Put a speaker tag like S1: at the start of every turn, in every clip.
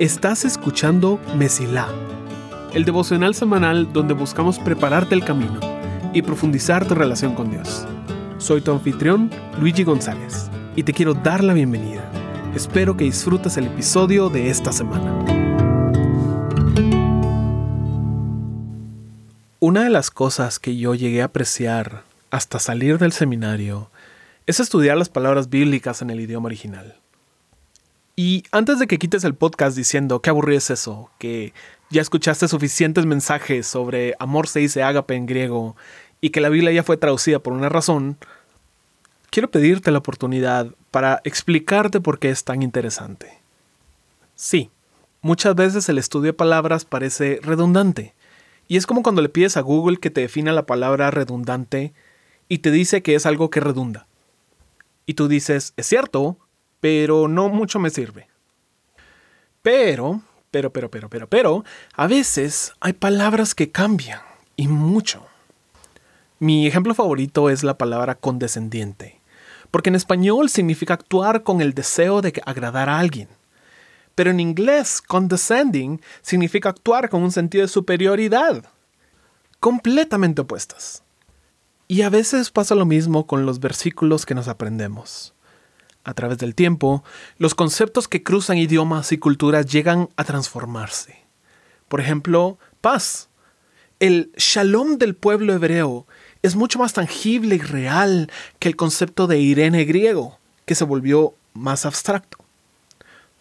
S1: Estás escuchando Mesilá, el devocional semanal donde buscamos prepararte el camino y profundizar tu relación con Dios. Soy tu anfitrión, Luigi González, y te quiero dar la bienvenida. Espero que disfrutes el episodio de esta semana. Una de las cosas que yo llegué a apreciar hasta salir del seminario es estudiar las palabras bíblicas en el idioma original. Y antes de que quites el podcast diciendo qué aburrido es eso, que ya escuchaste suficientes mensajes sobre amor se dice ágape en griego y que la Biblia ya fue traducida por una razón, quiero pedirte la oportunidad para explicarte por qué es tan interesante. Sí, muchas veces el estudio de palabras parece redundante, y es como cuando le pides a Google que te defina la palabra redundante y te dice que es algo que redunda. Y tú dices, es cierto, pero no mucho me sirve. Pero, pero, pero, pero, pero, pero, a veces hay palabras que cambian, y mucho. Mi ejemplo favorito es la palabra condescendiente, porque en español significa actuar con el deseo de agradar a alguien. Pero en inglés, condescending significa actuar con un sentido de superioridad. Completamente opuestas. Y a veces pasa lo mismo con los versículos que nos aprendemos. A través del tiempo, los conceptos que cruzan idiomas y culturas llegan a transformarse. Por ejemplo, paz. El shalom del pueblo hebreo es mucho más tangible y real que el concepto de Irene griego, que se volvió más abstracto.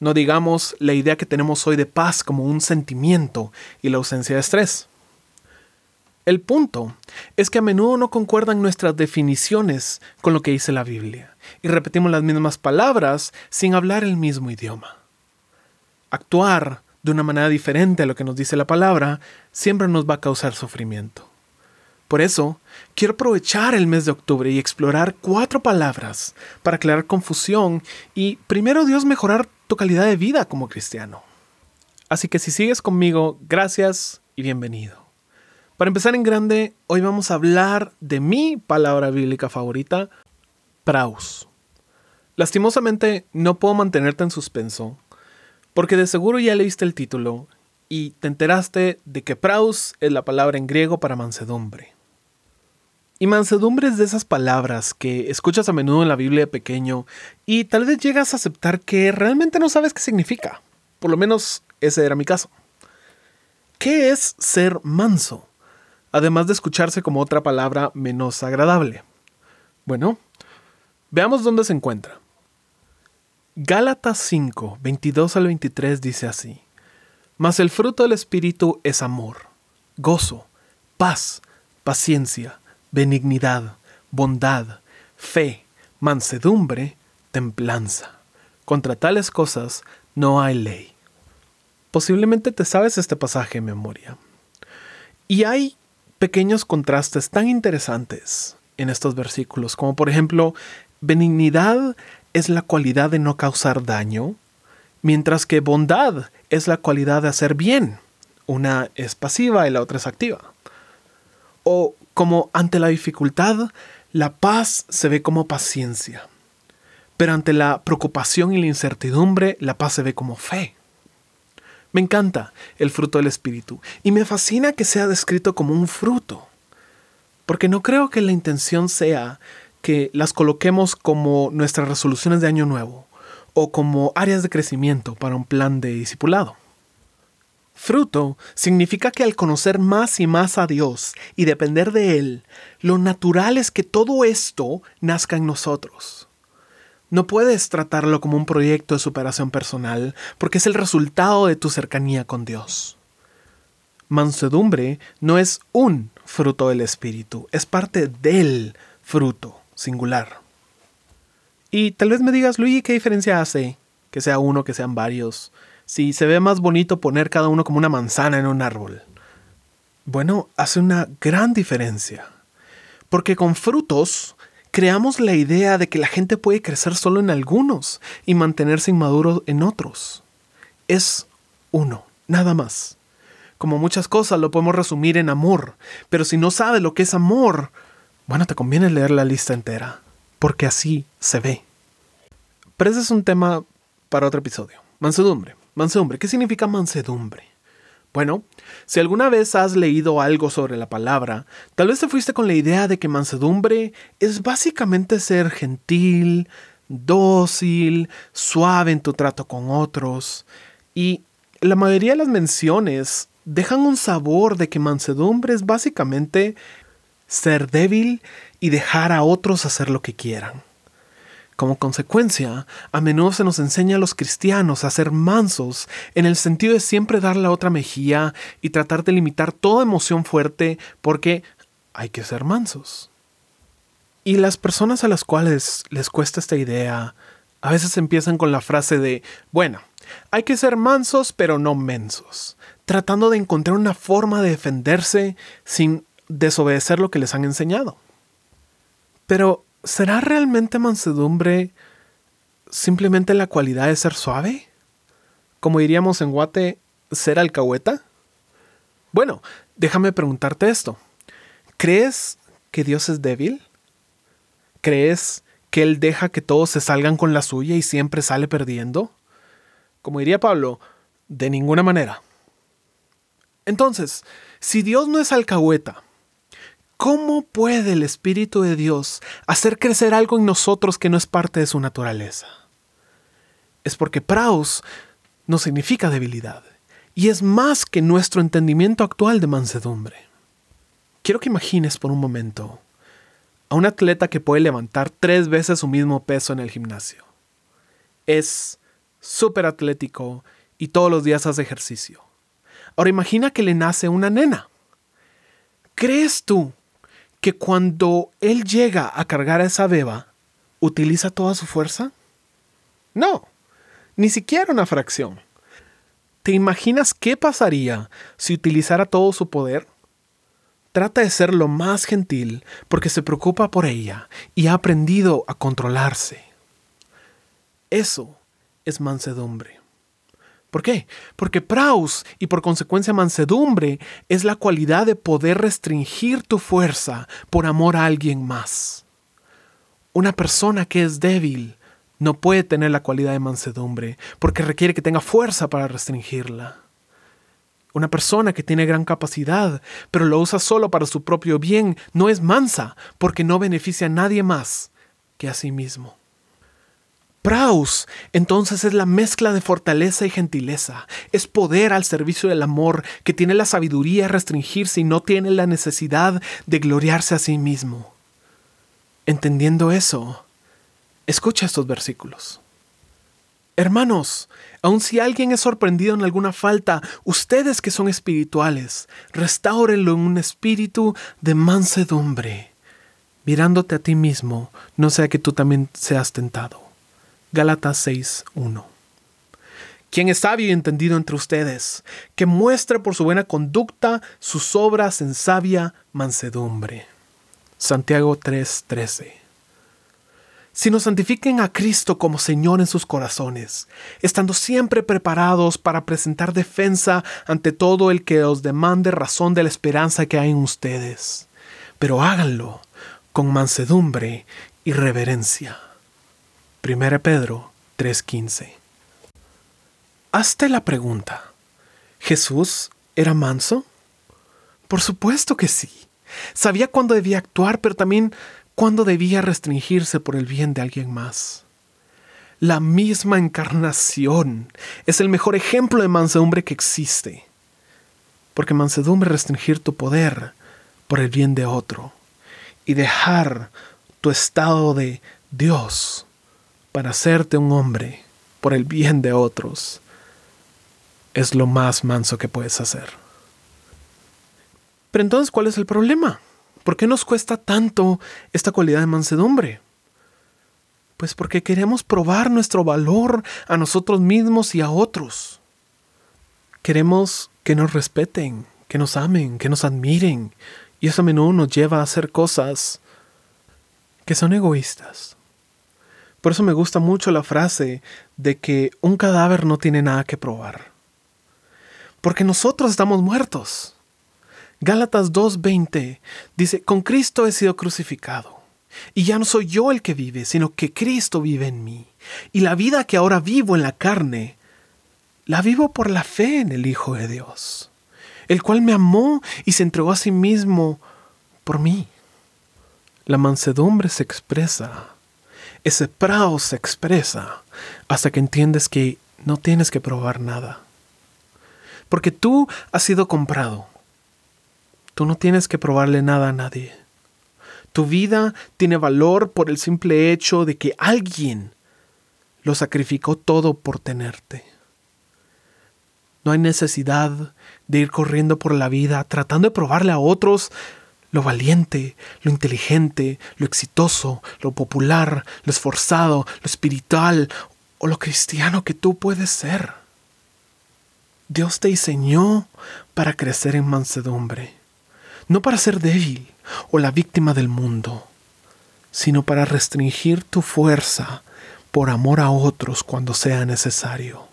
S1: No digamos la idea que tenemos hoy de paz como un sentimiento y la ausencia de estrés. El punto es que a menudo no concuerdan nuestras definiciones con lo que dice la Biblia y repetimos las mismas palabras sin hablar el mismo idioma. Actuar de una manera diferente a lo que nos dice la palabra siempre nos va a causar sufrimiento. Por eso, quiero aprovechar el mes de octubre y explorar cuatro palabras para aclarar confusión y, primero Dios, mejorar tu calidad de vida como cristiano. Así que si sigues conmigo, gracias y bienvenido. Para empezar en grande, hoy vamos a hablar de mi palabra bíblica favorita, praus. Lastimosamente no puedo mantenerte en suspenso, porque de seguro ya leíste el título y te enteraste de que praus es la palabra en griego para mansedumbre. Y mansedumbre es de esas palabras que escuchas a menudo en la Biblia de pequeño y tal vez llegas a aceptar que realmente no sabes qué significa. Por lo menos ese era mi caso. ¿Qué es ser manso? Además de escucharse como otra palabra menos agradable. Bueno, veamos dónde se encuentra. Gálatas 5, 22 al 23 dice así, Mas el fruto del Espíritu es amor, gozo, paz, paciencia, benignidad, bondad, fe, mansedumbre, templanza. Contra tales cosas no hay ley. Posiblemente te sabes este pasaje en memoria. Y hay pequeños contrastes tan interesantes en estos versículos, como por ejemplo, benignidad es la cualidad de no causar daño, mientras que bondad es la cualidad de hacer bien. Una es pasiva y la otra es activa. O como ante la dificultad, la paz se ve como paciencia. Pero ante la preocupación y la incertidumbre, la paz se ve como fe. Me encanta el fruto del Espíritu y me fascina que sea descrito como un fruto, porque no creo que la intención sea que las coloquemos como nuestras resoluciones de año nuevo o como áreas de crecimiento para un plan de discipulado. Fruto significa que al conocer más y más a Dios y depender de Él, lo natural es que todo esto nazca en nosotros. No puedes tratarlo como un proyecto de superación personal porque es el resultado de tu cercanía con Dios. Mansedumbre no es un fruto del Espíritu, es parte del fruto singular. Y tal vez me digas, Luigi, ¿qué diferencia hace que sea uno, que sean varios? Si se ve más bonito poner cada uno como una manzana en un árbol. Bueno, hace una gran diferencia. Porque con frutos creamos la idea de que la gente puede crecer solo en algunos y mantenerse inmaduro en otros. Es uno, nada más. Como muchas cosas lo podemos resumir en amor, pero si no sabes lo que es amor, bueno, te conviene leer la lista entera, porque así se ve. Pero ese es un tema para otro episodio. Mansedumbre. Mansedumbre. ¿Qué significa mansedumbre? Bueno, si alguna vez has leído algo sobre la palabra, tal vez te fuiste con la idea de que mansedumbre es básicamente ser gentil, dócil, suave en tu trato con otros. Y la mayoría de las menciones dejan un sabor de que mansedumbre es básicamente ser débil y dejar a otros hacer lo que quieran. Como consecuencia, a menudo se nos enseña a los cristianos a ser mansos en el sentido de siempre dar la otra mejilla y tratar de limitar toda emoción fuerte porque hay que ser mansos. Y las personas a las cuales les cuesta esta idea a veces empiezan con la frase de, bueno, hay que ser mansos pero no mensos, tratando de encontrar una forma de defenderse sin desobedecer lo que les han enseñado. Pero ¿será realmente mansedumbre simplemente la cualidad de ser suave? Como diríamos en Guate, ser alcahueta. Bueno, déjame preguntarte esto. ¿Crees que Dios es débil? ¿Crees que Él deja que todos se salgan con la suya y siempre sale perdiendo? Como diría Pablo, de ninguna manera. Entonces, si Dios no es alcahueta, ¿Cómo puede el Espíritu de Dios hacer crecer algo en nosotros que no es parte de su naturaleza? Es porque praus no significa debilidad y es más que nuestro entendimiento actual de mansedumbre. Quiero que imagines por un momento a un atleta que puede levantar tres veces su mismo peso en el gimnasio. Es súper atlético y todos los días hace ejercicio. Ahora imagina que le nace una nena. ¿Crees tú que cuando él llega a cargar a esa beba, utiliza toda su fuerza? No, ni siquiera una fracción. ¿Te imaginas qué pasaría si utilizara todo su poder? Trata de ser lo más gentil porque se preocupa por ella y ha aprendido a controlarse. Eso es mansedumbre. ¿Por qué? Porque praus y por consecuencia mansedumbre es la cualidad de poder restringir tu fuerza por amor a alguien más. Una persona que es débil no puede tener la cualidad de mansedumbre porque requiere que tenga fuerza para restringirla. Una persona que tiene gran capacidad, pero lo usa solo para su propio bien, no es mansa porque no beneficia a nadie más que a sí mismo. Praus, entonces es la mezcla de fortaleza y gentileza, es poder al servicio del amor que tiene la sabiduría de restringirse y no tiene la necesidad de gloriarse a sí mismo. Entendiendo eso, escucha estos versículos. Hermanos, aun si alguien es sorprendido en alguna falta, ustedes que son espirituales, restáurenlo en un espíritu de mansedumbre, mirándote a ti mismo, no sea que tú también seas tentado. Gálatas 6:1. Quien es sabio y entendido entre ustedes, que muestre por su buena conducta sus obras en sabia mansedumbre. Santiago 3:13. Si nos santifiquen a Cristo como Señor en sus corazones, estando siempre preparados para presentar defensa ante todo el que os demande razón de la esperanza que hay en ustedes. Pero háganlo con mansedumbre y reverencia 1 Pedro 3:15. Hazte la pregunta, ¿Jesús era manso? Por supuesto que sí. Sabía cuándo debía actuar, pero también cuándo debía restringirse por el bien de alguien más. La misma encarnación es el mejor ejemplo de mansedumbre que existe. Porque mansedumbre es restringir tu poder por el bien de otro y dejar tu estado de Dios para hacerte un hombre por el bien de otros es lo más manso que puedes hacer. Pero entonces, ¿cuál es el problema? ¿Por qué nos cuesta tanto esta cualidad de mansedumbre? Pues porque queremos probar nuestro valor a nosotros mismos y a otros. Queremos que nos respeten, que nos amen, que nos admiren, y eso a menudo nos lleva a hacer cosas que son egoístas. Por eso me gusta mucho la frase de que un cadáver no tiene nada que probar. Porque nosotros estamos muertos. Gálatas 2.20 dice, con Cristo he sido crucificado. Y ya no soy yo el que vive, sino que Cristo vive en mí. Y la vida que ahora vivo en la carne, la vivo por la fe en el Hijo de Dios, el cual me amó y se entregó a sí mismo por mí. La mansedumbre se expresa, ese prao se expresa hasta que entiendes que no tienes que probar nada. Porque tú has sido comprado. Tú no tienes que probarle nada a nadie. Tu vida tiene valor por el simple hecho de que alguien lo sacrificó todo por tenerte. No hay necesidad de ir corriendo por la vida tratando de probarle a otros lo valiente, lo inteligente, lo exitoso, lo popular, lo esforzado, lo espiritual o lo cristiano que tú puedes ser. Dios te diseñó para crecer en mansedumbre, no para ser débil o la víctima del mundo, sino para restringir tu fuerza por amor a otros cuando sea necesario.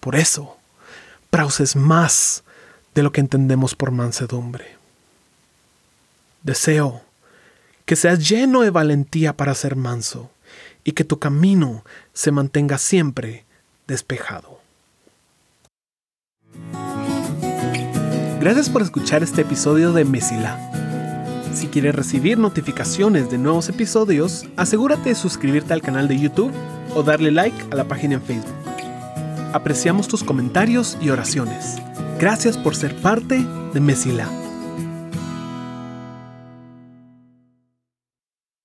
S1: Por eso, Prauses más de lo que entendemos por mansedumbre. Deseo que seas lleno de valentía para ser manso y que tu camino se mantenga siempre despejado. Gracias por escuchar este episodio de Mesila. Si quieres recibir notificaciones de nuevos episodios, asegúrate de suscribirte al canal de YouTube o darle like a la página en Facebook. Apreciamos tus comentarios y oraciones. Gracias por ser parte de Mesila.